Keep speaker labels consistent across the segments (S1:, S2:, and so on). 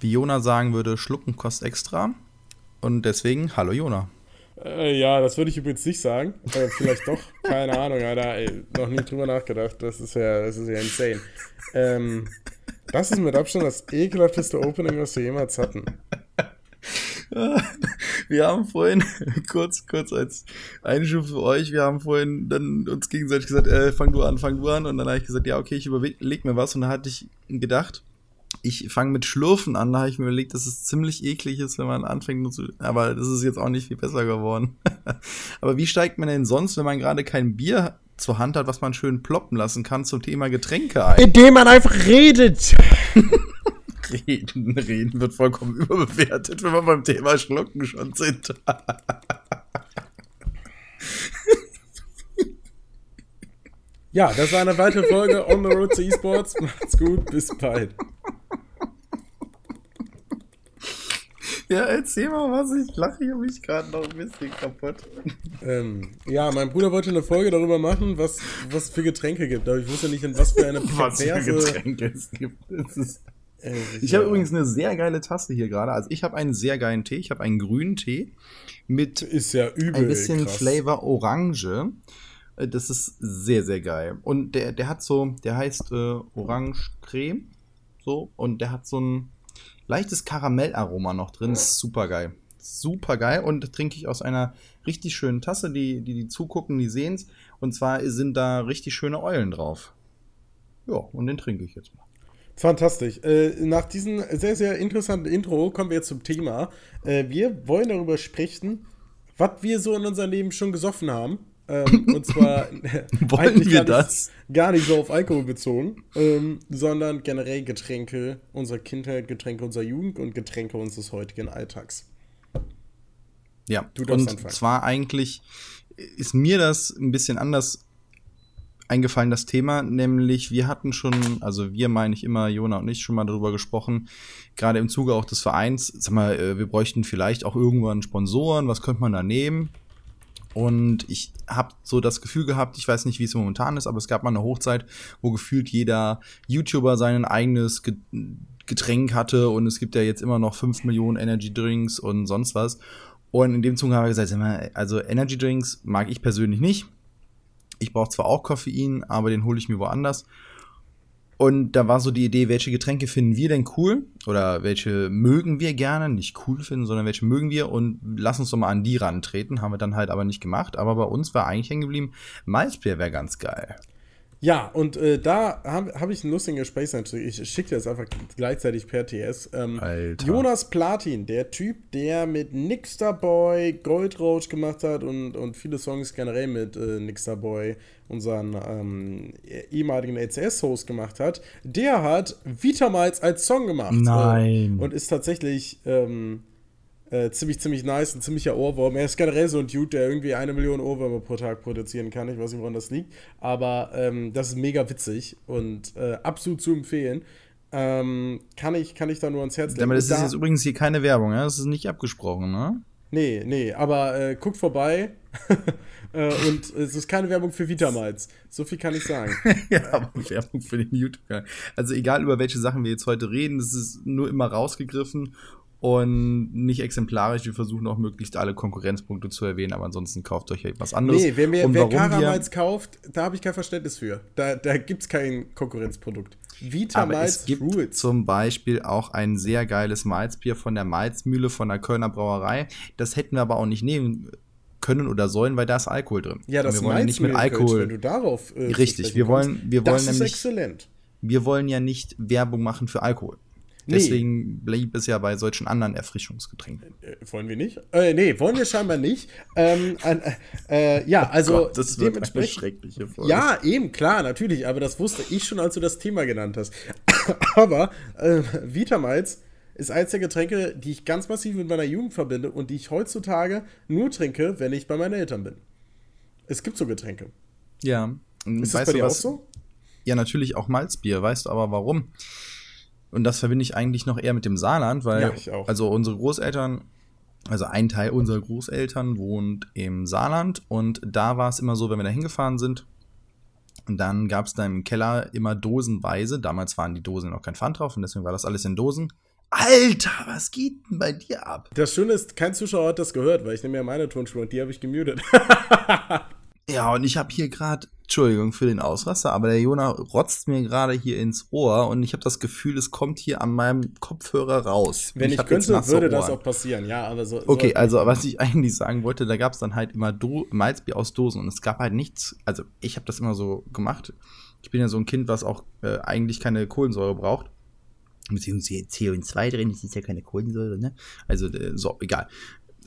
S1: Wie Jona sagen würde, schlucken kostet extra. Und deswegen, hallo Jona.
S2: Äh, ja, das würde ich übrigens nicht sagen. Äh, vielleicht doch. Keine Ahnung, Alter. Ey, noch nie drüber nachgedacht. Das ist ja, das ist ja insane. Ähm, das ist mit Abstand das ekelhafteste Opening, was wir jemals hatten.
S1: Wir haben vorhin, kurz, kurz als Einschub für euch, wir haben vorhin dann uns gegenseitig gesagt, äh, fang du an, fang du an. Und dann habe ich gesagt, ja, okay, ich überleg mir was. Und dann hatte ich gedacht, ich fange mit Schlürfen an, da habe ich mir überlegt, dass es ziemlich eklig ist, wenn man anfängt nur zu. Aber das ist jetzt auch nicht viel besser geworden. aber wie steigt man denn sonst, wenn man gerade kein Bier zur Hand hat, was man schön ploppen lassen kann zum Thema Getränke ein?
S2: Indem man einfach redet.
S1: reden, reden wird vollkommen überbewertet, wenn wir beim Thema Schlucken schon sind.
S2: ja, das war eine weitere Folge On the Road to Esports. Macht's gut, bis bald.
S1: Ja, erzähl mal was, ich lache hier mich gerade noch ein bisschen kaputt.
S2: Ähm, ja, mein Bruder wollte eine Folge darüber machen, was es für Getränke gibt, aber ich wusste nicht, in was für eine
S1: was für Getränke es gibt. Es äh, ich habe übrigens eine sehr geile Tasse hier gerade. Also ich habe einen sehr geilen Tee. Ich habe einen grünen Tee mit
S2: ist ja übel,
S1: ein bisschen krass. Flavor Orange. Äh, das ist sehr, sehr geil. Und der, der hat so, der heißt äh, Orange Creme. So, und der hat so ein leichtes Karamellaroma noch drin. ist super geil. Super geil. Und trinke ich aus einer richtig schönen Tasse. Die, die, die zugucken, die sehen es. Und zwar sind da richtig schöne Eulen drauf. Ja, und den trinke ich jetzt mal.
S2: Fantastisch. Äh, nach diesem sehr, sehr interessanten Intro kommen wir jetzt zum Thema. Äh, wir wollen darüber sprechen, was wir so in unserem Leben schon gesoffen haben. Ähm, und zwar
S1: wollen wir das?
S2: gar nicht so auf Alkohol bezogen, ähm, sondern generell Getränke unserer Kindheit, Getränke unserer Jugend und Getränke unseres heutigen Alltags.
S1: Ja, und anfangen. zwar eigentlich ist mir das ein bisschen anders eingefallen, das Thema, nämlich wir hatten schon, also wir meine ich immer, Jona und ich, schon mal darüber gesprochen, gerade im Zuge auch des Vereins, sag mal, äh, wir bräuchten vielleicht auch irgendwann Sponsoren, was könnte man da nehmen? Und ich habe so das Gefühl gehabt, ich weiß nicht, wie es momentan ist, aber es gab mal eine Hochzeit, wo gefühlt jeder YouTuber sein eigenes Getränk hatte und es gibt ja jetzt immer noch 5 Millionen Energy Drinks und sonst was. Und in dem Zuge habe ich gesagt, also Energy Drinks mag ich persönlich nicht. Ich brauche zwar auch Koffein, aber den hole ich mir woanders. Und da war so die Idee, welche Getränke finden wir denn cool oder welche mögen wir gerne, nicht cool finden, sondern welche mögen wir und lass uns doch mal an die rantreten. Haben wir dann halt aber nicht gemacht. Aber bei uns war eigentlich hängen geblieben, Malzbier wäre ganz geil.
S2: Ja, und äh, da habe hab ich einen lustigen Gesprächseinstieg. Ich schicke dir das einfach gleichzeitig per TS. Ähm, Jonas Platin, der Typ, der mit Nixter Boy Goldrausch gemacht hat und, und viele Songs generell mit äh, Nixter Boy, unseren ähm, ehemaligen LCS-Host, gemacht hat, der hat Vitamals als Song gemacht.
S1: Nein.
S2: Äh, und ist tatsächlich. Ähm, äh, ziemlich, ziemlich nice, ein ziemlicher Ohrwurm. Er ist generell so ein Dude, der irgendwie eine Million Ohrwürmer pro Tag produzieren kann. Ich weiß nicht, woran das liegt. Aber ähm, das ist mega witzig und äh, absolut zu empfehlen. Ähm, kann, ich, kann ich da nur ans Herz legen.
S1: Aber das ist da, jetzt übrigens hier keine Werbung, ja? Das ist nicht abgesprochen, ne?
S2: Nee, nee, aber äh, guckt vorbei. äh, und es ist keine Werbung für Vitamals. So viel kann ich sagen.
S1: ja, aber Werbung für den YouTube-Kanal. Also egal über welche Sachen wir jetzt heute reden, das ist nur immer rausgegriffen und nicht exemplarisch. Wir versuchen auch möglichst alle Konkurrenzpunkte zu erwähnen, aber ansonsten kauft euch etwas anderes. Nee,
S2: wer, mir, wer Karamals kauft, da habe ich kein Verständnis für. Da, da gibt es kein Konkurrenzprodukt.
S1: Vita aber Malz es gibt Rules. zum Beispiel auch ein sehr geiles Malzbier von der Malzmühle von der Kölner Brauerei. Das hätten wir aber auch nicht nehmen können oder sollen, weil da ist Alkohol drin.
S2: Ja, das
S1: wir wollen nicht mit Alkohol.
S2: wenn du darauf
S1: äh, Richtig, wir wollen, wir wollen
S2: das
S1: nämlich.
S2: Ist exzellent.
S1: Wir wollen ja nicht Werbung machen für Alkohol. Deswegen nee. blieb es ja bei solchen anderen Erfrischungsgetränken.
S2: Äh, wollen wir nicht? Äh, nee, wollen wir scheinbar nicht. Ähm, äh, äh, ja, oh also. Oh
S1: Gott, das wird eine schreckliche Folge.
S2: Ja, eben, klar, natürlich. Aber das wusste ich schon, als du das Thema genannt hast. aber äh, Vitamals ist eins der Getränke, die ich ganz massiv mit meiner Jugend verbinde und die ich heutzutage nur trinke, wenn ich bei meinen Eltern bin. Es gibt so Getränke.
S1: Ja.
S2: Ist das bei dir auch so?
S1: Ja, natürlich auch Malzbier. Weißt du aber warum? Und das verbinde ich eigentlich noch eher mit dem Saarland, weil
S2: ja,
S1: also unsere Großeltern, also ein Teil unserer Großeltern wohnt im Saarland und da war es immer so, wenn wir da hingefahren sind, Und dann gab es da im Keller immer dosenweise. Damals waren die Dosen noch kein Pfand drauf und deswegen war das alles in Dosen. Alter, was geht denn bei dir ab?
S2: Das Schöne ist, kein Zuschauer hat das gehört, weil ich nehme ja meine Tonspur und die habe ich gemutet.
S1: Ja, und ich habe hier gerade, Entschuldigung für den Ausraster, aber der Jonah rotzt mir gerade hier ins Ohr und ich habe das Gefühl, es kommt hier an meinem Kopfhörer raus.
S2: Wenn ich, ich könnte, würde das auch passieren, ja, aber so.
S1: Okay, also was ich eigentlich sagen wollte, da gab es dann halt immer Do Malzbier aus Dosen und es gab halt nichts, also ich habe das immer so gemacht. Ich bin ja so ein Kind, was auch äh, eigentlich keine Kohlensäure braucht beziehungsweise CO2 drin, das ist ja keine Kohlensäure, ne? Also, äh, so, egal.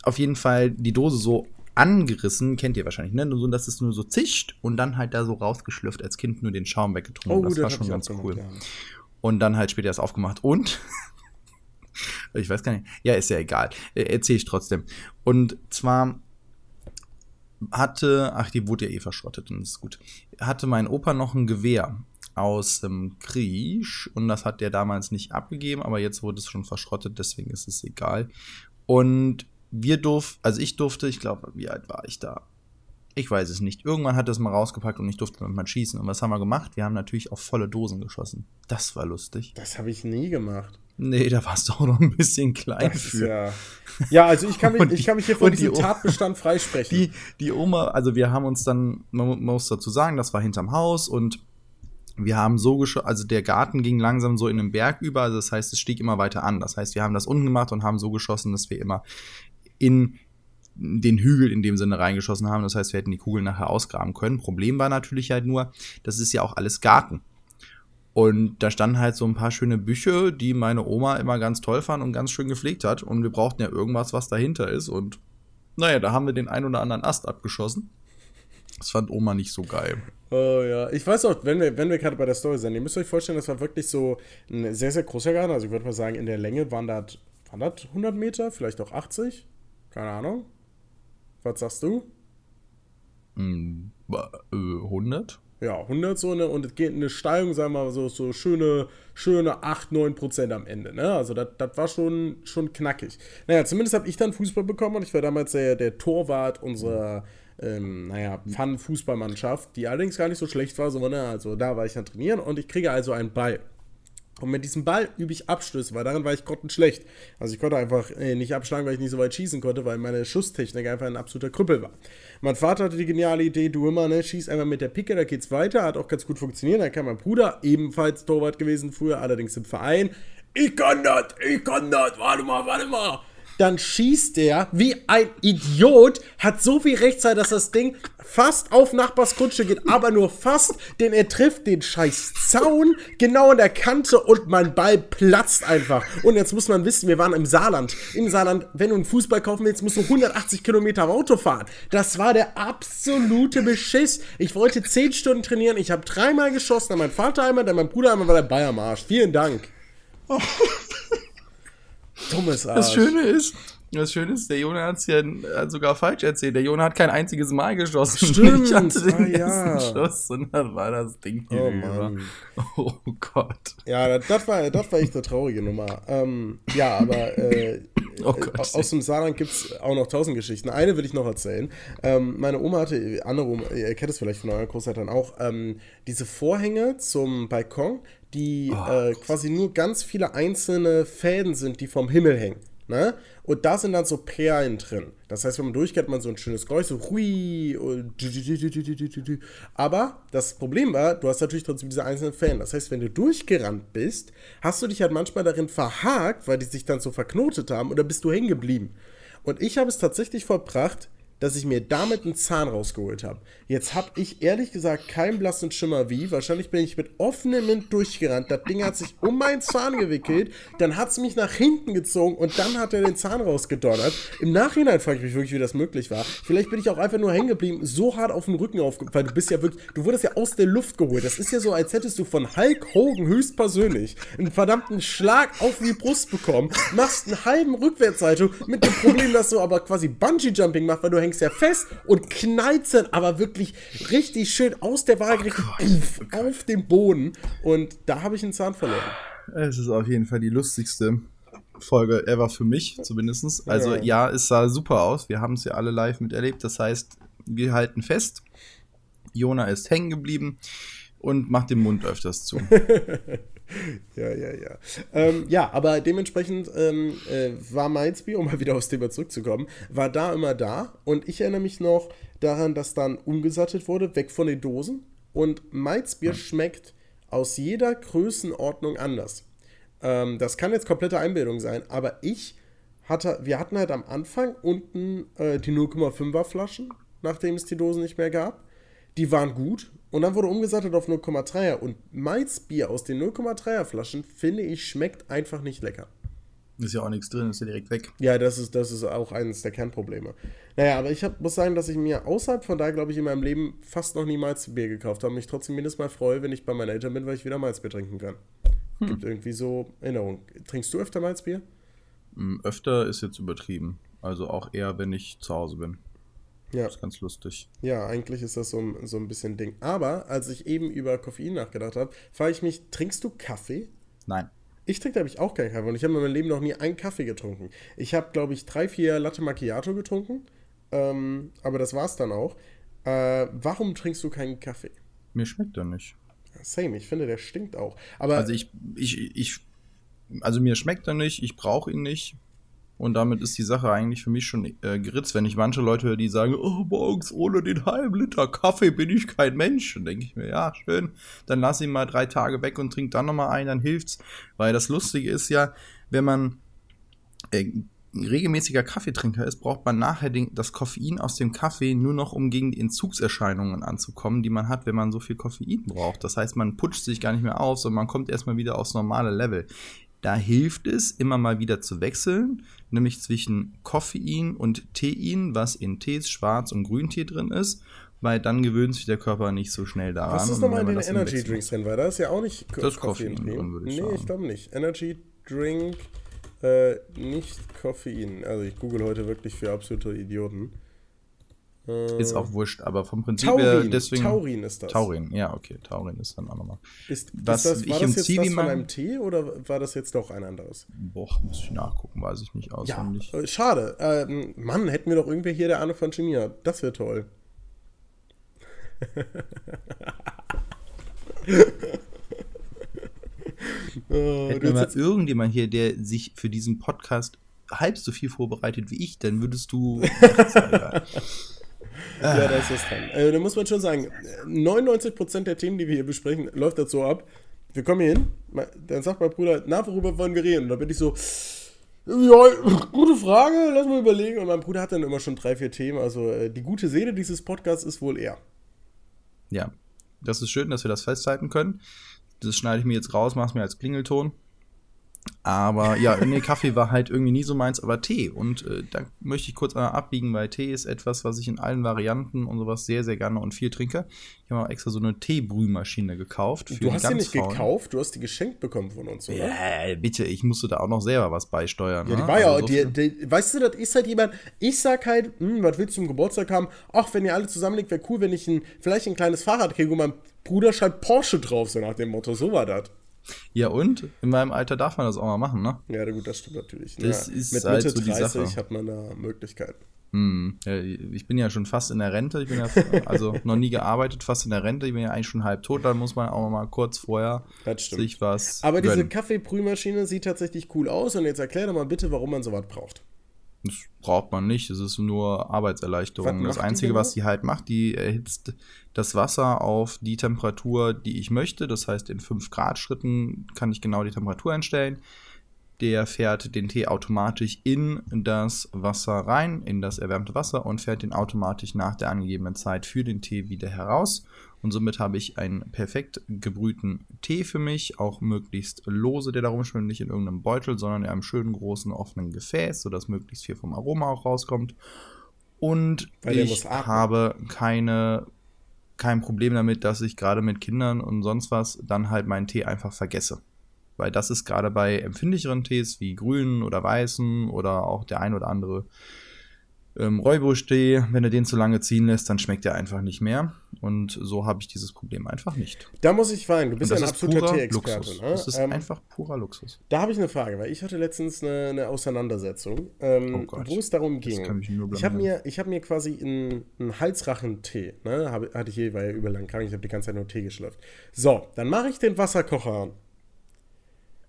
S1: Auf jeden Fall die Dose so angerissen, kennt ihr wahrscheinlich, ne? So, dass es nur so zischt und dann halt da so rausgeschlürft als Kind nur den Schaum weggetrunken. Oh, das war schon ganz cool. Gemacht, ja. Und dann halt später erst aufgemacht und ich weiß gar nicht, ja, ist ja egal. Äh, Erzähle ich trotzdem. Und zwar hatte, ach, die wurde ja eh verschrottet und ist gut. Hatte mein Opa noch ein Gewehr aus dem Krieg und das hat der damals nicht abgegeben, aber jetzt wurde es schon verschrottet, deswegen ist es egal. Und wir durften, also ich durfte, ich glaube, wie alt war ich da? Ich weiß es nicht. Irgendwann hat es mal rausgepackt und ich durfte damit mal schießen. Und was haben wir gemacht? Wir haben natürlich auf volle Dosen geschossen. Das war lustig.
S2: Das habe ich nie gemacht.
S1: Nee, da warst du auch noch ein bisschen klein das für.
S2: Ja, ja, also ich kann mich, die, ich kann mich hier von diesem die Tatbestand freisprechen.
S1: Die, die Oma, also wir haben uns dann, man muss dazu sagen, das war hinterm Haus und wir haben so geschossen, also der Garten ging langsam so in den Berg über, also das heißt, es stieg immer weiter an. Das heißt, wir haben das unten gemacht und haben so geschossen, dass wir immer in den Hügel in dem Sinne reingeschossen haben. Das heißt, wir hätten die Kugeln nachher ausgraben können. Problem war natürlich halt nur, das ist ja auch alles Garten. Und da standen halt so ein paar schöne Bücher, die meine Oma immer ganz toll fand und ganz schön gepflegt hat. Und wir brauchten ja irgendwas, was dahinter ist. Und naja, da haben wir den ein oder anderen Ast abgeschossen. Das fand Oma nicht so geil.
S2: Oh ja, ich weiß auch, wenn wir, wenn wir gerade bei der Story sind, ihr müsst euch vorstellen, das war wirklich so ein sehr, sehr großer Garten. Also ich würde mal sagen, in der Länge waren das, waren das 100 Meter, vielleicht auch 80. Keine Ahnung. Was sagst du?
S1: Mm, äh, 100?
S2: Ja, 100 so eine, und es geht eine Steigung, sagen wir mal, so, so schöne, schöne 8, 9 Prozent am Ende. Ne? Also das war schon, schon knackig. Naja, zumindest habe ich dann Fußball bekommen und ich war damals der, der Torwart unserer. Ähm, naja, Fun-Fußballmannschaft, die allerdings gar nicht so schlecht war, sondern also da war ich dann trainieren und ich kriege also einen Ball. Und mit diesem Ball übe ich Abstöße, weil darin war ich grottenschlecht. Also ich konnte einfach äh, nicht abschlagen, weil ich nicht so weit schießen konnte, weil meine Schusstechnik einfach ein absoluter Krüppel war. Mein Vater hatte die geniale Idee, du immer, ne, schieß einfach mit der Picke, da geht's weiter, hat auch ganz gut funktioniert. Dann kam mein Bruder, ebenfalls Torwart gewesen früher, allerdings im Verein. Ich kann das, ich kann das, warte mal, warte mal dann schießt der wie ein Idiot, hat so viel Rechtszeit, dass das Ding fast auf Nachbars Kutsche geht, aber nur fast, denn er trifft den scheiß Zaun genau an der Kante und mein Ball platzt einfach. Und jetzt muss man wissen, wir waren im Saarland. Im Saarland, wenn du einen Fußball kaufen willst, musst du 180 Kilometer Auto fahren. Das war der absolute Beschiss. Ich wollte 10 Stunden trainieren, ich habe dreimal geschossen, dann mein Vater einmal, dann mein Bruder einmal, war der Bayermarsch. Vielen Dank. Oh.
S1: Dummes Arsch. Das Schöne ist, das Schöne ist, der Jonah hat es ja sogar falsch erzählt. Der Jonah hat kein einziges Mal geschossen.
S2: Stimmt.
S1: Ich hatte den
S2: ah, ja.
S1: Schuss und dann war das Ding hier oh, über. Oh Gott.
S2: Ja, das, das, war, das war echt eine traurige Nummer. Ähm, ja, aber äh, oh Gott, aus dem Saarland gibt es auch noch tausend Geschichten. Eine will ich noch erzählen. Ähm, meine Oma hatte, andere Oma, ihr kennt es vielleicht von euren Großeltern auch, ähm, diese Vorhänge zum Balkon, die oh, äh, quasi nur ganz viele einzelne Fäden sind, die vom Himmel hängen. Ne? Und da sind dann so Perlen drin. Das heißt, wenn man durchgeht, hat man so ein schönes Geräusch, so hui. Aber das Problem war, du hast natürlich trotzdem diese einzelnen Fäden. Das heißt, wenn du durchgerannt bist, hast du dich halt manchmal darin verhakt, weil die sich dann so verknotet haben, oder bist du hängen geblieben. Und ich habe es tatsächlich vollbracht, dass ich mir damit einen Zahn rausgeholt habe. Jetzt habe ich ehrlich gesagt keinen blassen Schimmer wie. Wahrscheinlich bin ich mit offenem Mund durchgerannt. Das Ding hat sich um meinen Zahn gewickelt, dann hat es mich nach hinten gezogen und dann hat er den Zahn rausgedonnert. Im Nachhinein frage ich mich wirklich, wie das möglich war. Vielleicht bin ich auch einfach nur hängen geblieben, so hart auf dem Rücken aufgefallen, weil du bist ja wirklich, du wurdest ja aus der Luft geholt. Das ist ja so, als hättest du von Hulk Hogan höchstpersönlich einen verdammten Schlag auf die Brust bekommen, machst einen halben Rückwärtssalto mit dem Problem, dass du aber quasi Bungee-Jumping machst, weil du hängst ja fest und knallst dann aber wirklich richtig schön aus der Waage oh auf den Boden. Und da habe ich einen Zahn verloren.
S1: Es ist auf jeden Fall die lustigste Folge ever für mich, zumindest. Also ja, ja es sah super aus. Wir haben es ja alle live miterlebt. Das heißt, wir halten fest. Jona ist hängen geblieben und macht den Mund öfters zu.
S2: ja, ja, ja. Ähm, ja, aber dementsprechend ähm, äh, war Malzbier, um mal wieder aufs Thema zurückzukommen, war da immer da. Und ich erinnere mich noch daran, dass dann umgesattet wurde, weg von den Dosen. Und Malzbier ja. schmeckt aus jeder Größenordnung anders. Ähm, das kann jetzt komplette Einbildung sein, aber ich hatte, wir hatten halt am Anfang unten äh, die 0,5er Flaschen, nachdem es die Dosen nicht mehr gab. Die waren gut und dann wurde umgesattet auf 0,3er und Malzbier aus den 0,3er Flaschen, finde ich, schmeckt einfach nicht lecker.
S1: Ist ja auch nichts drin, ist ja direkt weg.
S2: Ja, das ist, das ist auch eines der Kernprobleme. Naja, aber ich hab, muss sagen, dass ich mir außerhalb von da, glaube ich, in meinem Leben fast noch nie Malzbier gekauft habe. Mich trotzdem jedes Mal freue, wenn ich bei meinen Eltern bin, weil ich wieder Malzbier trinken kann. Hm. Gibt irgendwie so Erinnerungen. Trinkst du öfter Malzbier?
S1: Hm, öfter ist jetzt übertrieben. Also auch eher, wenn ich zu Hause bin. Ja. Das ist ganz lustig.
S2: Ja, eigentlich ist das so, so ein bisschen Ding. Aber als ich eben über Koffein nachgedacht habe, frage ich mich, trinkst du Kaffee?
S1: Nein.
S2: Ich trinke, glaube ich, auch keinen Kaffee und ich habe in meinem Leben noch nie einen Kaffee getrunken. Ich habe, glaube ich, drei, vier Latte Macchiato getrunken, ähm, aber das war es dann auch. Äh, warum trinkst du keinen Kaffee?
S1: Mir schmeckt er nicht.
S2: Same, ich finde, der stinkt auch. Aber
S1: also ich, ich, ich, also mir schmeckt er nicht, ich brauche ihn nicht. Und damit ist die Sache eigentlich für mich schon äh, geritzt. Wenn ich manche Leute höre, die sagen, oh, morgens ohne den halben Liter Kaffee bin ich kein Mensch, dann denke ich mir, ja, schön, dann lass ihn mal drei Tage weg und trink dann nochmal einen, dann hilft's. Weil das Lustige ist ja, wenn man äh, regelmäßiger Kaffeetrinker ist, braucht man nachher den, das Koffein aus dem Kaffee nur noch, um gegen die Entzugserscheinungen anzukommen, die man hat, wenn man so viel Koffein braucht. Das heißt, man putscht sich gar nicht mehr auf, sondern man kommt erstmal wieder aufs normale Level. Da hilft es, immer mal wieder zu wechseln, nämlich zwischen Koffein und Tein, was in Tees, Schwarz- und Grüntee drin ist, weil dann gewöhnt sich der Körper nicht so schnell daran. Was
S2: ist nochmal in den Energy Drinks drin? Weil da ist ja auch nicht Ko das Koffein, Koffein drin. Würde ich nee, sagen. ich glaube nicht. Energy Drink, äh, nicht Koffein. Also ich google heute wirklich für absolute Idioten.
S1: Äh, ist auch wurscht, aber vom Prinzip her deswegen.
S2: Taurin ist das.
S1: Taurin, ja, okay. Taurin ist dann auch nochmal.
S2: Ist, Was ist das, war das jetzt Zivi das von einem Tee oder war das jetzt doch ein anderes?
S1: Boah, muss ich nachgucken, weiß ich nicht auswendig.
S2: Ja, äh, schade. Ähm, Mann, hätten wir doch irgendwer hier der Ahnung von Chemie hat. Das wäre toll.
S1: oh, Hätten mal irgendjemand hier, der sich für diesen Podcast halb so viel vorbereitet wie ich, dann würdest du.
S2: Ja, da ist das dran. Äh, da muss man schon sagen, 99% der Themen, die wir hier besprechen, läuft das so ab. Wir kommen hier hin, dann sagt mein Bruder, na, worüber wollen wir reden? Und da bin ich so, ja, gute Frage, lass mal überlegen. Und mein Bruder hat dann immer schon drei, vier Themen. Also äh, die gute Seele dieses Podcasts ist wohl er.
S1: Ja, das ist schön, dass wir das festhalten können. Das schneide ich mir jetzt raus, mache es mir als Klingelton. Aber ja, nee, Kaffee war halt irgendwie nie so meins, aber Tee. Und äh, da möchte ich kurz einmal abbiegen, weil Tee ist etwas, was ich in allen Varianten und sowas sehr, sehr gerne und viel trinke. Ich habe auch extra so eine Teebrühmaschine gekauft.
S2: du hast die nicht Frauen. gekauft, du hast die geschenkt bekommen von uns, oder?
S1: Ja, bitte, ich musste da auch noch selber was beisteuern.
S2: Ja, die ne? war also ja, so die, die, weißt du, das ist halt jemand, ich sag halt, hm, was willst du zum Geburtstag haben? Ach, wenn ihr alle zusammenlegt, wäre cool, wenn ich ein, vielleicht ein kleines Fahrrad kriege und mein Bruder schreibt Porsche drauf, so nach dem Motto, so war das.
S1: Ja, und in meinem Alter darf man das auch mal machen, ne?
S2: Ja, gut, das stimmt natürlich.
S1: Das ja, ist
S2: mit halt Mitte so 30 hat man da Möglichkeiten.
S1: Hm, ja, ich bin ja schon fast in der Rente. Ich bin ja also noch nie gearbeitet, fast in der Rente. Ich bin ja eigentlich schon halb tot. Dann muss man auch mal kurz vorher sich was.
S2: Aber gönnen. diese Kaffeebrühmaschine sieht tatsächlich cool aus. Und jetzt erklär doch mal bitte, warum man sowas braucht.
S1: Das braucht man nicht. Es ist nur Arbeitserleichterung. Das Einzige, was die halt macht, die erhitzt das Wasser auf die Temperatur, die ich möchte. Das heißt, in 5 Grad Schritten kann ich genau die Temperatur einstellen. Der fährt den Tee automatisch in das Wasser rein, in das erwärmte Wasser und fährt den automatisch nach der angegebenen Zeit für den Tee wieder heraus. Und somit habe ich einen perfekt gebrühten Tee für mich, auch möglichst lose, der da rumschwimmt, nicht in irgendeinem Beutel, sondern in einem schönen großen offenen Gefäß, sodass möglichst viel vom Aroma auch rauskommt. Und Weil ich habe keine, kein Problem damit, dass ich gerade mit Kindern und sonst was dann halt meinen Tee einfach vergesse. Weil das ist gerade bei empfindlicheren Tees wie grünen oder weißen oder auch der ein oder andere ähm, Räubusch-Tee, wenn du den zu lange ziehen lässt, dann schmeckt der einfach nicht mehr. Und so habe ich dieses Problem einfach nicht.
S2: Da muss ich weinen, du bist ja ein absoluter Tee-Experte.
S1: Ne? Das ist ähm, einfach purer Luxus.
S2: Da habe ich eine Frage, weil ich hatte letztens eine, eine Auseinandersetzung, ähm, oh wo es darum ging. ich habe mir, hab mir quasi einen, einen Halsrachen-Tee, ne? Hab, hatte ich je, weil ja überlang krank, ich habe die ganze Zeit nur Tee geschlürft. So, dann mache ich den Wasserkocher an.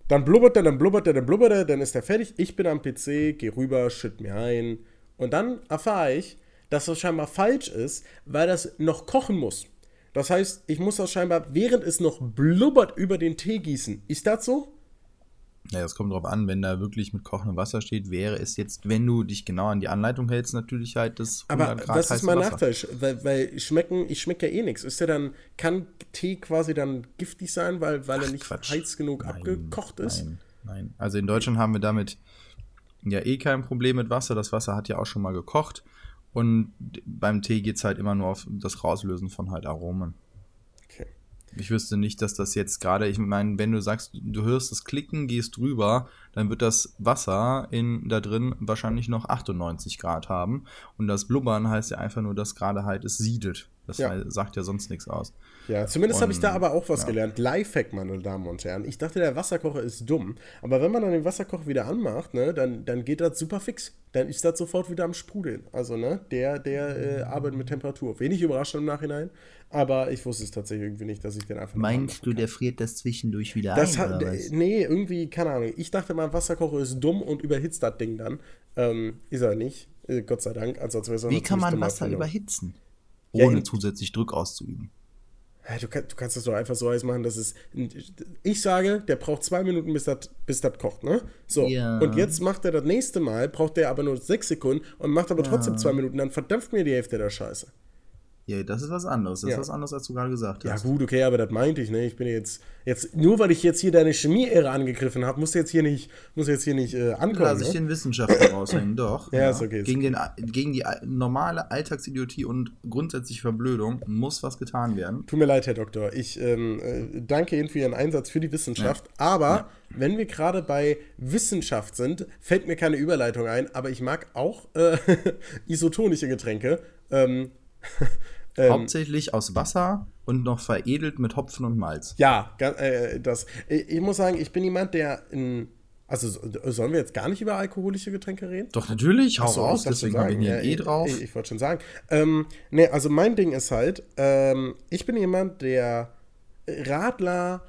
S2: Dann blubbert er, dann blubbert er, dann blubbert er, dann ist er fertig. Ich bin am PC, gehe rüber, schütt mir ein. Und dann erfahre ich, dass das scheinbar falsch ist, weil das noch kochen muss. Das heißt, ich muss das scheinbar, während es noch blubbert, über den Tee gießen. Ist das so?
S1: Ja, das kommt drauf an, wenn da wirklich mit kochendem Wasser steht, wäre es jetzt, wenn du dich genau an die Anleitung hältst, natürlich halt das
S2: 100 Aber Grad das ist mein Wasser. Nachteil, weil, weil schmecken, ich schmecke ja eh nichts. Ist ja dann, kann Tee quasi dann giftig sein, weil, weil Ach, er nicht Quatsch. heiß genug nein, abgekocht ist?
S1: Nein, nein. Also in Deutschland haben wir damit ja eh kein Problem mit Wasser. Das Wasser hat ja auch schon mal gekocht. Und beim Tee geht es halt immer nur auf das Rauslösen von halt Aromen. Ich wüsste nicht, dass das jetzt gerade, ich meine, wenn du sagst, du hörst das Klicken, gehst drüber, dann wird das Wasser in, da drin wahrscheinlich noch 98 Grad haben. Und das Blubbern heißt ja einfach nur, dass gerade halt es siedelt. Das ja. sagt ja sonst nichts aus.
S2: Ja, zumindest habe ich da aber auch was ja. gelernt. Lifehack, meine Damen und Herren. Ich dachte, der Wasserkocher ist dumm. Aber wenn man dann den Wasserkocher wieder anmacht, ne, dann, dann geht das super fix. Dann ist das sofort wieder am Sprudeln. Also, ne, der, der äh, arbeitet mit Temperatur. Wenig überraschend im Nachhinein. Aber ich wusste es tatsächlich irgendwie nicht, dass ich den einfach
S1: Meinst du, der friert das zwischendurch wieder
S2: das ein? Hat, nee, irgendwie, keine Ahnung. Ich dachte, mein Wasserkocher ist dumm und überhitzt das Ding dann. Ähm, ist er nicht. Äh, Gott sei Dank. Also,
S1: Wie kann man Wasser überhitzen? Ohne ja, zusätzlich Druck auszuüben.
S2: Du, kann, du, kannst das doch einfach so heiß machen, dass es. Ich sage, der braucht zwei Minuten, bis das bis kocht, ne? So. Ja. Und jetzt macht er das nächste Mal, braucht der aber nur sechs Sekunden und macht aber trotzdem ja. zwei Minuten, dann verdampft mir die Hälfte der Scheiße.
S1: Ja, das ist was anderes. Das ja. ist was anderes, als du gerade gesagt
S2: hast. Ja, gut, okay, aber das meinte ich, ne? Ich bin jetzt, jetzt nur weil ich jetzt hier deine Chemie-Ära angegriffen habe, muss jetzt hier nicht, muss jetzt hier nicht äh, ankommen. Lass
S1: ich ne? den Wissenschaftler raushängen, doch. Ja, ja, ist okay. Gegen, den, gegen die normale Alltagsidiotie und grundsätzliche Verblödung muss was getan werden.
S2: Tut mir leid, Herr Doktor. Ich ähm, äh, danke Ihnen für Ihren Einsatz für die Wissenschaft. Ja. Aber wenn wir gerade bei Wissenschaft sind, fällt mir keine Überleitung ein, aber ich mag auch äh, isotonische Getränke. Ähm,
S1: Ähm, Hauptsächlich aus Wasser und noch veredelt mit Hopfen und Malz.
S2: Ja, äh, das. Ich muss sagen, ich bin jemand, der in. Also sollen wir jetzt gar nicht über alkoholische Getränke reden?
S1: Doch, natürlich, hau so, raus, deswegen habe ich hier ja, eh drauf.
S2: Ich, ich wollte schon sagen. Ähm, ne, also mein Ding ist halt, ähm, ich bin jemand, der Radler,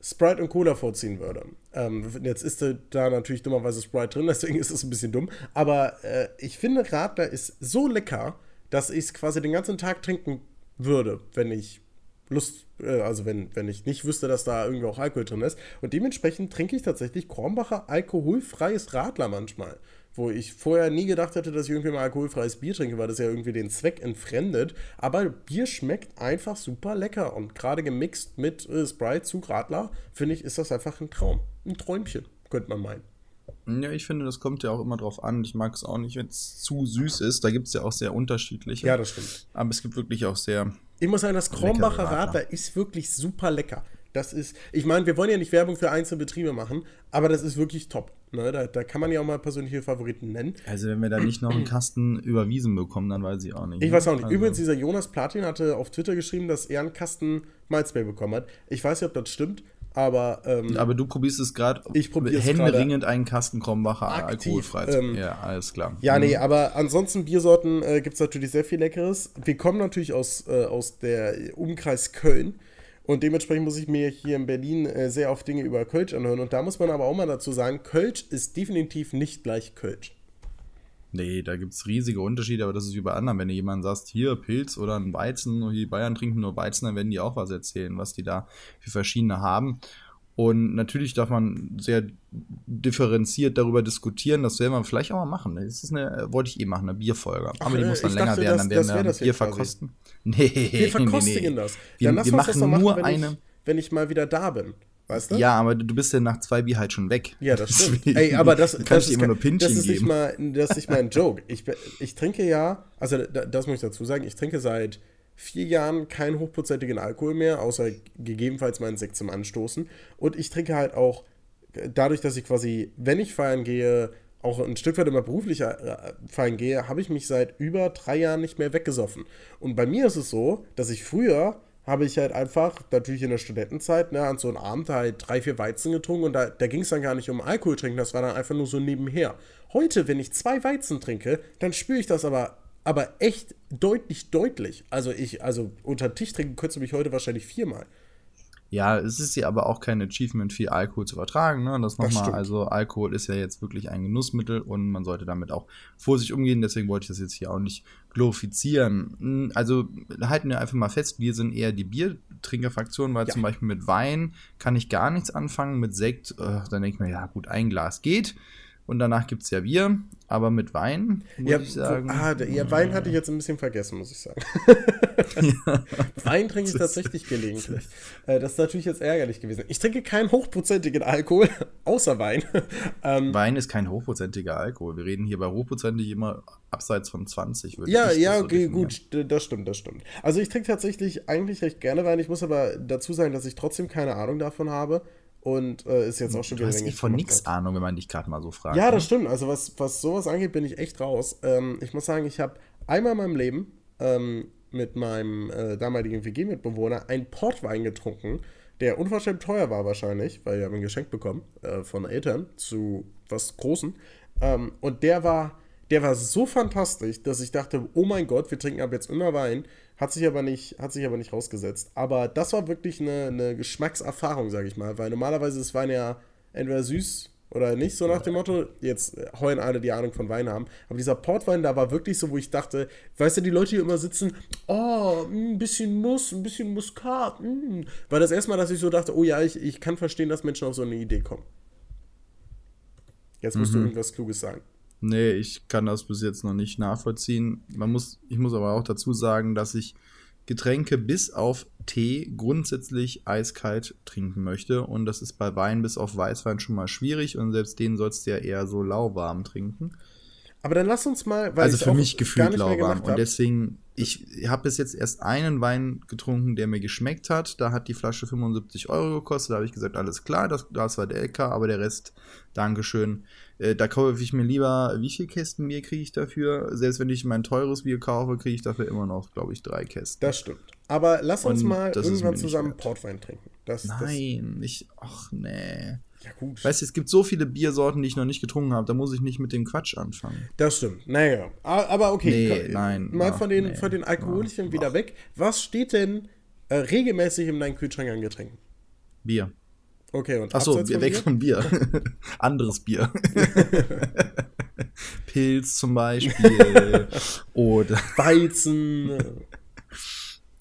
S2: Sprite und Cola vorziehen würde. Ähm, jetzt ist da natürlich dummerweise Sprite drin, deswegen ist es ein bisschen dumm. Aber äh, ich finde, Radler ist so lecker, dass ich es quasi den ganzen Tag trinken würde, wenn ich Lust, äh, also wenn, wenn ich nicht wüsste, dass da irgendwie auch Alkohol drin ist. Und dementsprechend trinke ich tatsächlich Kronbacher alkoholfreies Radler manchmal. Wo ich vorher nie gedacht hätte, dass ich irgendwie mal alkoholfreies Bier trinke, weil das ja irgendwie den Zweck entfremdet. Aber Bier schmeckt einfach super lecker. Und gerade gemixt mit äh, Sprite zu Radler, finde ich, ist das einfach ein Traum. Ein Träumchen, könnte man meinen.
S1: Ja, ich finde, das kommt ja auch immer drauf an. Ich mag es auch nicht, wenn es zu süß ist. Da gibt es ja auch sehr unterschiedliche.
S2: Ja, das stimmt.
S1: Aber es gibt wirklich auch sehr.
S2: Ich muss sagen, das Kronbacher Radler ist wirklich super lecker. Das ist, ich meine, wir wollen ja nicht Werbung für einzelne Betriebe machen, aber das ist wirklich top. Ne? Da, da, kann man ja auch mal persönliche Favoriten nennen.
S1: Also, wenn wir da nicht noch einen Kasten überwiesen bekommen, dann weiß ich auch nicht.
S2: Ich weiß auch nicht. Also. Übrigens, dieser Jonas Platin hatte auf Twitter geschrieben, dass er einen Kasten Malzbier bekommen hat. Ich weiß nicht, ob das stimmt, aber, ähm,
S1: aber du probierst es gerade händeringend einen Kasten Krombacher alkoholfrei zu. Ähm, ja, alles klar.
S2: Ja, mhm. nee, aber ansonsten Biersorten äh, gibt es natürlich sehr viel Leckeres. Wir kommen natürlich aus, äh, aus der Umkreis Köln. Und dementsprechend muss ich mir hier in Berlin äh, sehr oft Dinge über Kölsch anhören. Und da muss man aber auch mal dazu sagen, Kölsch ist definitiv nicht gleich Kölsch.
S1: Nee, da gibt es riesige Unterschiede, aber das ist über anderen. Wenn du jemanden sagst, hier Pilz oder ein Weizen, die Bayern trinken nur Weizen, dann werden die auch was erzählen, was die da für verschiedene haben. Und natürlich darf man sehr differenziert darüber diskutieren. Das werden wir vielleicht auch mal machen. Das ist eine, wollte ich eh machen, eine Bierfolge. Aber die muss dann länger dachte, werden, dann werden wir das Bier verkosten.
S2: Nee, wir verkostigen nee, nee. das.
S1: Wir, wir machen nur machen, eine. Ich,
S2: wenn ich mal wieder da bin. Weißt du?
S1: Ja, aber du bist ja nach zwei Bier halt schon weg.
S2: Ja, das stimmt. Ey, aber das, das, das, ist, das ist, nicht mal, das ist nicht mal ein Joke. Ich, ich trinke ja, also das muss ich dazu sagen, ich trinke seit vier Jahren keinen hochprozentigen Alkohol mehr, außer gegebenenfalls meinen Sekt zum Anstoßen. Und ich trinke halt auch, dadurch, dass ich quasi, wenn ich feiern gehe, auch ein Stück weit immer beruflich äh, feiern gehe, habe ich mich seit über drei Jahren nicht mehr weggesoffen. Und bei mir ist es so, dass ich früher habe ich halt einfach, natürlich in der Studentenzeit, ne, an so einem Abend halt drei, vier Weizen getrunken und da, da ging es dann gar nicht um Alkohol trinken, das war dann einfach nur so nebenher. Heute, wenn ich zwei Weizen trinke, dann spüre ich das aber, aber echt deutlich, deutlich. Also ich, also unter Tisch trinken könntest du mich heute wahrscheinlich viermal.
S1: Ja, es ist ja aber auch kein Achievement, viel Alkohol zu vertragen. Ne? Das nochmal, also Alkohol ist ja jetzt wirklich ein Genussmittel und man sollte damit auch vorsichtig umgehen. Deswegen wollte ich das jetzt hier auch nicht glorifizieren. Hm, also halten wir einfach mal fest, wir sind eher die Biertrinkerfraktion, weil ja. zum Beispiel mit Wein kann ich gar nichts anfangen. Mit Sekt, äh, dann denke ich mir, ja gut, ein Glas geht. Und danach gibt es ja Bier, aber mit Wein, muss
S2: ja,
S1: ich sagen.
S2: Ah, der, ja, Wein hatte ich jetzt ein bisschen vergessen, muss ich sagen. ja. Wein trinke ich tatsächlich gelegentlich. Äh, das ist natürlich jetzt ärgerlich gewesen. Ich trinke keinen hochprozentigen Alkohol, außer Wein.
S1: ähm, Wein ist kein hochprozentiger Alkohol. Wir reden hier bei hochprozentig immer abseits von 20,
S2: würde ja, ich Ja, okay, gut, das stimmt, das stimmt. Also ich trinke tatsächlich eigentlich recht gerne Wein. Ich muss aber dazu sagen, dass ich trotzdem keine Ahnung davon habe. Und äh, ist jetzt auch schon
S1: wieder. Du hast eh von nichts Ahnung, wenn man dich gerade mal so fragt.
S2: Ja, das ne? stimmt. Also was, was sowas angeht, bin ich echt raus. Ähm, ich muss sagen, ich habe einmal in meinem Leben ähm, mit meinem äh, damaligen WG-Mitbewohner einen Portwein getrunken, der unverschämt teuer war wahrscheinlich, weil wir haben ihn geschenkt bekommen äh, von Eltern zu was Großen. Ähm, und der war, der war so fantastisch, dass ich dachte, oh mein Gott, wir trinken ab jetzt immer Wein. Hat sich aber nicht, hat sich aber nicht rausgesetzt. Aber das war wirklich eine, eine Geschmackserfahrung, sage ich mal. Weil normalerweise ist Wein ja entweder süß oder nicht, so nach dem Motto. Jetzt heulen alle, die Ahnung von Wein haben. Aber dieser Portwein da war wirklich so, wo ich dachte, weißt du, die Leute hier immer sitzen, oh, ein bisschen Nuss, ein bisschen Muskat. Mh. War das erstmal, dass ich so dachte, oh ja, ich, ich kann verstehen, dass Menschen auf so eine Idee kommen. Jetzt musst mhm. du irgendwas Kluges sagen.
S1: Nee, ich kann das bis jetzt noch nicht nachvollziehen. Man muss, ich muss aber auch dazu sagen, dass ich Getränke bis auf Tee grundsätzlich eiskalt trinken möchte. Und das ist bei Wein bis auf Weißwein schon mal schwierig. Und selbst den sollst du ja eher so lauwarm trinken.
S2: Aber dann lass uns mal,
S1: weil also für mich gefühlt lauwarm. Und deswegen, ich habe bis jetzt erst einen Wein getrunken, der mir geschmeckt hat. Da hat die Flasche 75 Euro gekostet. Da habe ich gesagt, alles klar, das, das war der LK, aber der Rest, Dankeschön. Äh, da kaufe ich mir lieber, wie viele Kästen Bier kriege ich dafür? Selbst wenn ich mein teures Bier kaufe, kriege ich dafür immer noch, glaube ich, drei Kästen.
S2: Das stimmt. Aber lass uns Und mal irgendwann zusammen Portwein trinken.
S1: Das, Nein, das ich, ach nee. Ja, gut. Weißt du, es gibt so viele Biersorten, die ich noch nicht getrunken habe, da muss ich nicht mit dem Quatsch anfangen.
S2: Das stimmt. Naja, aber okay. Nee, nein. Mal ach, von den, nee, von den Alkoholchen wieder weg. Was steht denn äh, regelmäßig in deinem Kühlschrank an Getränken?
S1: Bier.
S2: Okay, und
S1: Achso, weg Bier? von Bier. Anderes Bier. Pilz zum Beispiel. oder
S2: Weizen.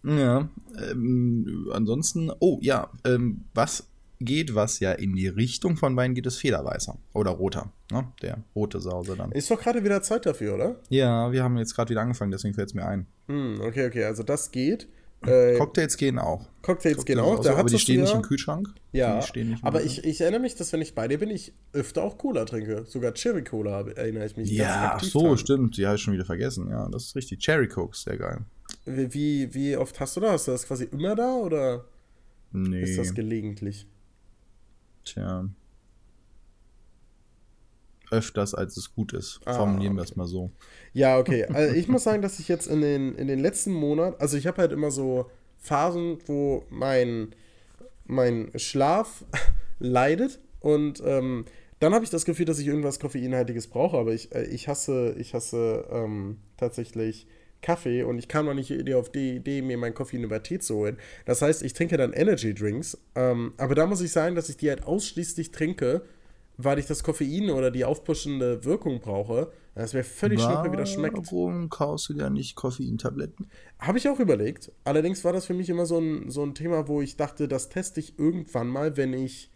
S1: ja. Ähm, ansonsten, oh ja, ähm, was geht, was ja in die Richtung von Wein geht, ist Federweißer. Oder roter. Ne? Der rote Sause dann.
S2: Ist doch gerade wieder Zeit dafür, oder?
S1: Ja, wir haben jetzt gerade wieder angefangen, deswegen fällt es mir ein.
S2: Hm, okay, okay, also das geht.
S1: Äh, Cocktails gehen auch.
S2: Cocktails, Cocktails gehen auch.
S1: Da aber die stehen nicht im Kühlschrank.
S2: Ja, aber ich, ich erinnere mich, dass wenn ich bei dir bin, ich öfter auch Cola trinke. Sogar Cherry Cola erinnere ich mich.
S1: Ja, ach so, dran. stimmt. Die habe ich schon wieder vergessen. Ja, das ist richtig. Cherry Coke, sehr geil.
S2: Wie, wie oft hast du das? Hast du das quasi immer da oder nee. ist das gelegentlich?
S1: Tja öfters, als es gut ist. Ah, Formulieren wir es mal so.
S2: Ja, okay. Also ich muss sagen, dass ich jetzt in den, in den letzten Monaten, also ich habe halt immer so Phasen, wo mein, mein Schlaf leidet und ähm, dann habe ich das Gefühl, dass ich irgendwas Koffeinhaltiges brauche, aber ich, äh, ich hasse, ich hasse ähm, tatsächlich Kaffee und ich kam noch nicht auf die Idee, mir meinen Koffein über Tee zu holen. Das heißt, ich trinke dann Energy Drinks, ähm, aber da muss ich sagen, dass ich die halt ausschließlich trinke, weil ich das Koffein oder die aufpuschende Wirkung brauche. Das wäre völlig schnuppe, wie das schmeckt.
S1: Warum kaufst du ja nicht Koffeintabletten?
S2: Habe ich auch überlegt. Allerdings war das für mich immer so ein, so ein Thema, wo ich dachte, das teste ich irgendwann mal, wenn ich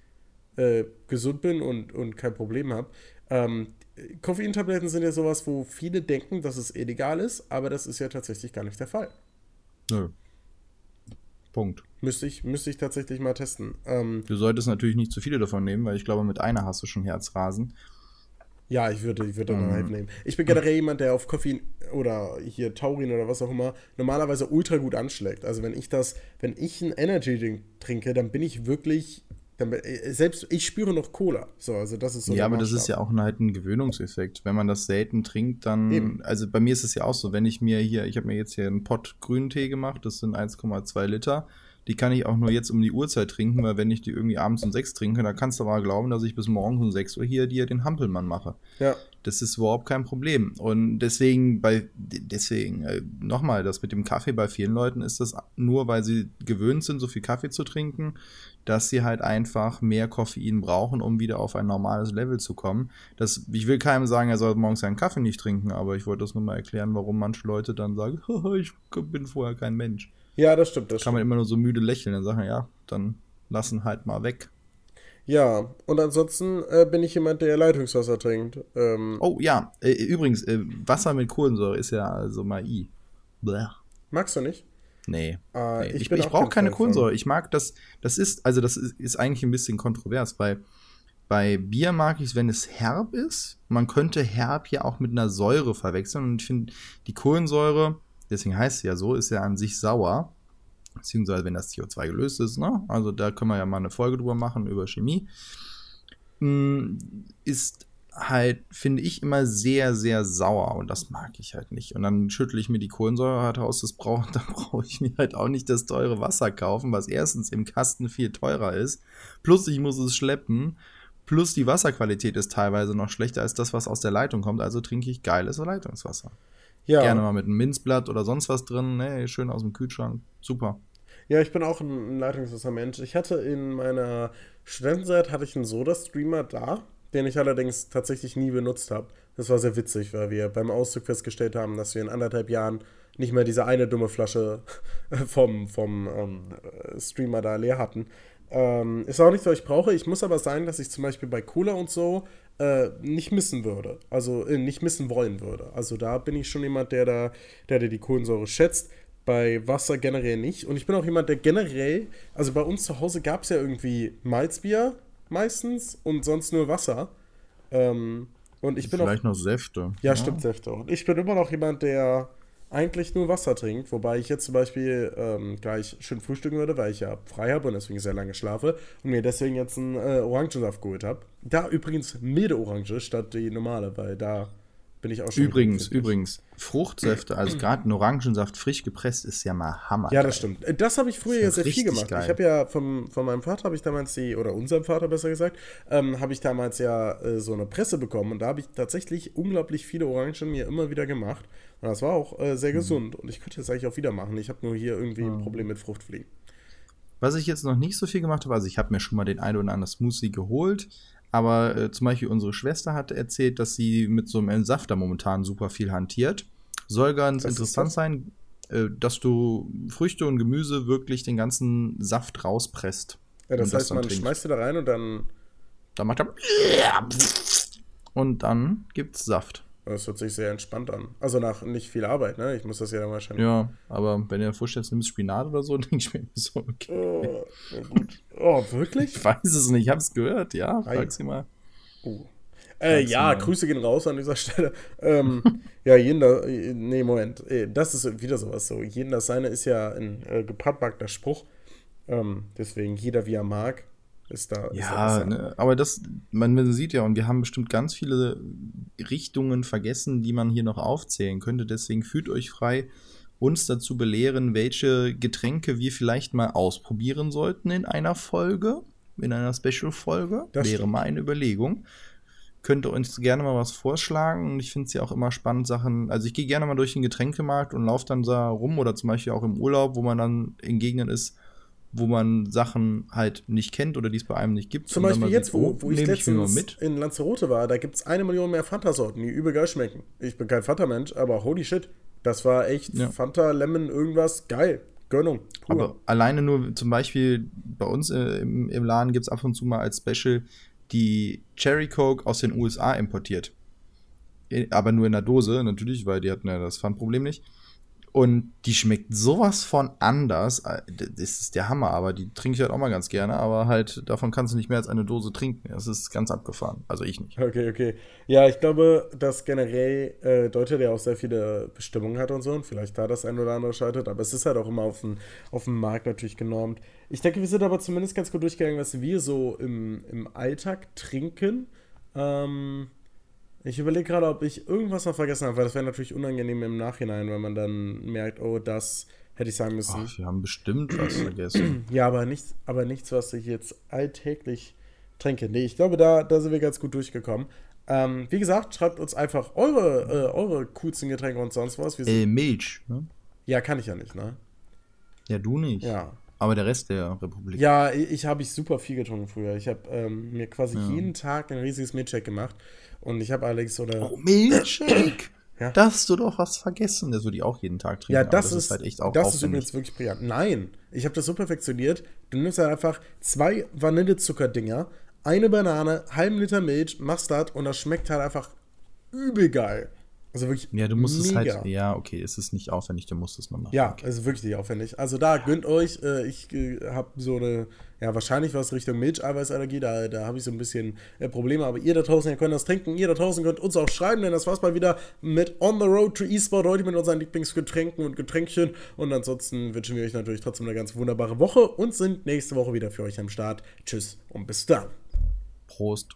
S2: äh, gesund bin und, und kein Problem habe. Ähm, Koffeintabletten sind ja sowas, wo viele denken, dass es illegal ist, aber das ist ja tatsächlich gar nicht der Fall.
S1: Nö. Punkt.
S2: Müsste ich, müsste ich tatsächlich mal testen.
S1: Ähm, du solltest natürlich nicht zu viele davon nehmen, weil ich glaube, mit einer hast du schon Herzrasen.
S2: Ja, ich würde, ich würde ähm. nehmen. Ich bin generell jemand, der auf Koffein oder hier Taurin oder was auch immer normalerweise ultra gut anschlägt. Also wenn ich das, wenn ich einen Energy Drink trinke, dann bin ich wirklich, selbst ich spüre noch Cola. So, also das ist so
S1: ja, aber das ist ja auch halt ein Gewöhnungseffekt. Wenn man das selten trinkt, dann. Eben. Also bei mir ist es ja auch so, wenn ich mir hier, ich habe mir jetzt hier einen Pott Grüntee gemacht, das sind 1,2 Liter. Die kann ich auch nur jetzt um die Uhrzeit trinken, weil wenn ich die irgendwie abends um 6 trinke, dann kannst du aber glauben, dass ich bis morgens um 6 Uhr hier dir den Hampelmann mache. Ja. Das ist überhaupt kein Problem. Und deswegen, bei, deswegen, äh, nochmal, das mit dem Kaffee bei vielen Leuten ist das nur, weil sie gewöhnt sind, so viel Kaffee zu trinken, dass sie halt einfach mehr Koffein brauchen, um wieder auf ein normales Level zu kommen. Das, ich will keinem sagen, er soll morgens seinen Kaffee nicht trinken, aber ich wollte das nur mal erklären, warum manche Leute dann sagen, ich bin vorher kein Mensch.
S2: Ja, das stimmt. Das
S1: Kann man immer nur so müde lächeln und sagen, ja, dann lassen halt mal weg.
S2: Ja, und ansonsten äh, bin ich jemand, der Leitungswasser trinkt. Ähm,
S1: oh ja, äh, übrigens, äh, Wasser mit Kohlensäure ist ja also mal I.
S2: Blech. Magst du nicht?
S1: Nee. Äh, nee. Ich, ich, ich brauche keine Kohlensäure. Ich mag das, das ist, also das ist, ist eigentlich ein bisschen kontrovers, weil bei Bier mag ich es, wenn es herb ist. Man könnte herb ja auch mit einer Säure verwechseln. Und ich finde, die Kohlensäure, deswegen heißt es ja so, ist ja an sich sauer. Beziehungsweise, wenn das CO2 gelöst ist, ne? Also da können wir ja mal eine Folge drüber machen, über Chemie. Mm, ist halt, finde ich, immer sehr, sehr sauer und das mag ich halt nicht. Und dann schüttle ich mir die Kohlensäure halt aus, das brauch, dann brauche ich mir halt auch nicht das teure Wasser kaufen, was erstens im Kasten viel teurer ist, plus ich muss es schleppen, plus die Wasserqualität ist teilweise noch schlechter als das, was aus der Leitung kommt, also trinke ich geiles Leitungswasser. Ja. Gerne mal mit einem Minzblatt oder sonst was drin, ne, schön aus dem Kühlschrank, super.
S2: Ja, ich bin auch ein Leitungswassermensch. Ich hatte in meiner Studentenzeit hatte ich einen Soda-Streamer da, den ich allerdings tatsächlich nie benutzt habe. Das war sehr witzig, weil wir beim Auszug festgestellt haben, dass wir in anderthalb Jahren nicht mehr diese eine dumme Flasche vom, vom ähm, Streamer da leer hatten. Ähm, ist auch nichts, was ich brauche. Ich muss aber sagen, dass ich zum Beispiel bei Cola und so äh, nicht missen würde. Also äh, nicht missen wollen würde. Also da bin ich schon jemand, der da, der, der die Kohlensäure schätzt. Bei Wasser generell nicht. Und ich bin auch jemand, der generell, also bei uns zu Hause gab es ja irgendwie Malzbier, meistens und sonst nur Wasser. Ähm, und ich bin
S1: Vielleicht auch, noch Säfte.
S2: Ja, ja, stimmt, Säfte. Und ich bin immer noch jemand, der eigentlich nur Wasser trinkt, wobei ich jetzt zum Beispiel ähm, gleich schön frühstücken würde, weil ich ja frei habe und deswegen sehr lange schlafe und mir deswegen jetzt einen äh, Orangensaft geholt habe. Da übrigens milde Orange statt die normale, weil da bin ich auch schon.
S1: Übrigens, übrigens, Fruchtsäfte, also gerade ein Orangensaft frisch gepresst, ist ja mal Hammer.
S2: Ja, das stimmt. Das habe ich früher ja sehr viel gemacht. Geil. Ich habe ja vom, von meinem Vater habe ich damals die, oder unserem Vater besser gesagt, ähm, habe ich damals ja äh, so eine Presse bekommen und da habe ich tatsächlich unglaublich viele Orangen mir immer wieder gemacht. Und das war auch äh, sehr mhm. gesund und ich könnte das eigentlich auch wieder machen. Ich habe nur hier irgendwie mhm. ein Problem mit Fruchtfliegen.
S1: Was ich jetzt noch nicht so viel gemacht habe, also ich habe mir schon mal den ein oder anderen Smoothie geholt, aber äh, zum Beispiel unsere Schwester hat erzählt, dass sie mit so einem Entsafter momentan super viel hantiert. Soll ganz Was interessant sein, äh, dass du Früchte und Gemüse wirklich den ganzen Saft rauspresst.
S2: Ja, das heißt, das man trinkt. schmeißt du da rein und dann.
S1: Dann macht er. Und dann gibt's Saft.
S2: Das hört sich sehr entspannt an. Also nach nicht viel Arbeit, ne? Ich muss das ja dann wahrscheinlich.
S1: Ja, aber wenn ihr vorstellt, nimmst Spinat oder so, denke ich mir so, okay.
S2: Oh. Oh, wirklich?
S1: Ich weiß es nicht, ich habe es gehört, ja. Frag sie mal.
S2: Oh. Äh, ja, mal. Grüße gehen raus an dieser Stelle. Ähm, ja, jeden da, nee, Moment. Äh, das ist wieder sowas so. Jeden das seine ist ja ein äh, gebrandmarkter Spruch. Ähm, deswegen jeder wie er mag. Ist da,
S1: ja, ist ne, aber das, man, man, sieht ja, und wir haben bestimmt ganz viele Richtungen vergessen, die man hier noch aufzählen könnte. Deswegen fühlt euch frei, uns dazu belehren, welche Getränke wir vielleicht mal ausprobieren sollten in einer Folge, in einer Special-Folge. Wäre stimmt. mal eine Überlegung. Könnt ihr uns gerne mal was vorschlagen. Und ich finde es ja auch immer spannend, Sachen. Also ich gehe gerne mal durch den Getränkemarkt und laufe dann da rum oder zum Beispiel auch im Urlaub, wo man dann in Gegenden ist, wo man Sachen halt nicht kennt oder die es bei einem nicht gibt.
S2: Zum Beispiel jetzt, wo, wo ich letztens ich in Lanzarote war, da gibt es eine Million mehr Fanta-Sorten, die übel geil schmecken. Ich bin kein Fanta-Mensch, aber holy shit, das war echt ja. Fanta, Lemon, irgendwas, geil. Gönnung.
S1: Pur. Aber alleine nur zum Beispiel bei uns äh, im, im Laden gibt es ab und zu mal als Special die Cherry Coke aus den USA importiert. Aber nur in der Dose, natürlich, weil die hatten ja das Pfandproblem nicht. Und die schmeckt sowas von anders. Äh, das ist der Hammer, aber die trinke ich halt auch mal ganz gerne. Aber halt, davon kannst du nicht mehr als eine Dose trinken. Das ist ganz abgefahren. Also ich nicht.
S2: Okay, okay. Ja, ich glaube, dass generell äh, Deutschland ja auch sehr viele Bestimmungen hat und so. Und vielleicht da das ein oder andere scheitert. Aber es ist halt auch immer auf dem, auf Markt natürlich genormt. Ich denke, wir sind aber zumindest ganz gut durchgegangen, was wir so im, im Alltag trinken. Ähm ich überlege gerade, ob ich irgendwas noch vergessen habe, weil das wäre natürlich unangenehm im Nachhinein, wenn man dann merkt, oh, das hätte ich sagen müssen.
S1: Ach, wir haben bestimmt was vergessen.
S2: ja, aber nichts, aber nichts, was ich jetzt alltäglich trinke. Nee, ich glaube, da, da sind wir ganz gut durchgekommen. Ähm, wie gesagt, schreibt uns einfach eure, äh, eure coolsten Getränke und sonst was.
S1: äh, Milch, ne?
S2: Ja, kann ich ja nicht, ne?
S1: Ja, du nicht.
S2: Ja.
S1: Aber der Rest der Republik.
S2: Ja, ich, habe ich super viel getrunken früher. Ich habe ähm, mir quasi ja. jeden Tag ein riesiges Milchshake gemacht. Und ich habe Alex oder.
S1: Oh, Milchshake! ja. Da hast du doch was vergessen. Der würde ich auch jeden Tag trinken.
S2: Ja, das, das ist, ist, halt echt auch Das aufwendig. ist übrigens wirklich brillant. Nein, ich habe das so perfektioniert. Du nimmst halt einfach zwei Vanillezuckerdinger, eine Banane, halben Liter Milch, machst das und das schmeckt halt einfach übel geil. Also wirklich.
S1: Ja, du musst mega. es halt. Ja, okay, es ist nicht aufwendig, du musst es
S2: nur
S1: machen.
S2: Ja, es ist wirklich nicht aufwendig. Also da gönnt euch. Äh, ich äh, habe so eine. Ja, wahrscheinlich was Richtung Milcheiweißallergie. Da, da habe ich so ein bisschen äh, Probleme. Aber ihr da draußen, ihr könnt das trinken. Ihr da draußen könnt uns auch schreiben, denn das war's mal wieder mit On the Road to eSport. Heute mit unseren Lieblingsgetränken und Getränkchen. Und ansonsten wünschen wir euch natürlich trotzdem eine ganz wunderbare Woche und sind nächste Woche wieder für euch am Start. Tschüss und bis dann.
S1: Prost.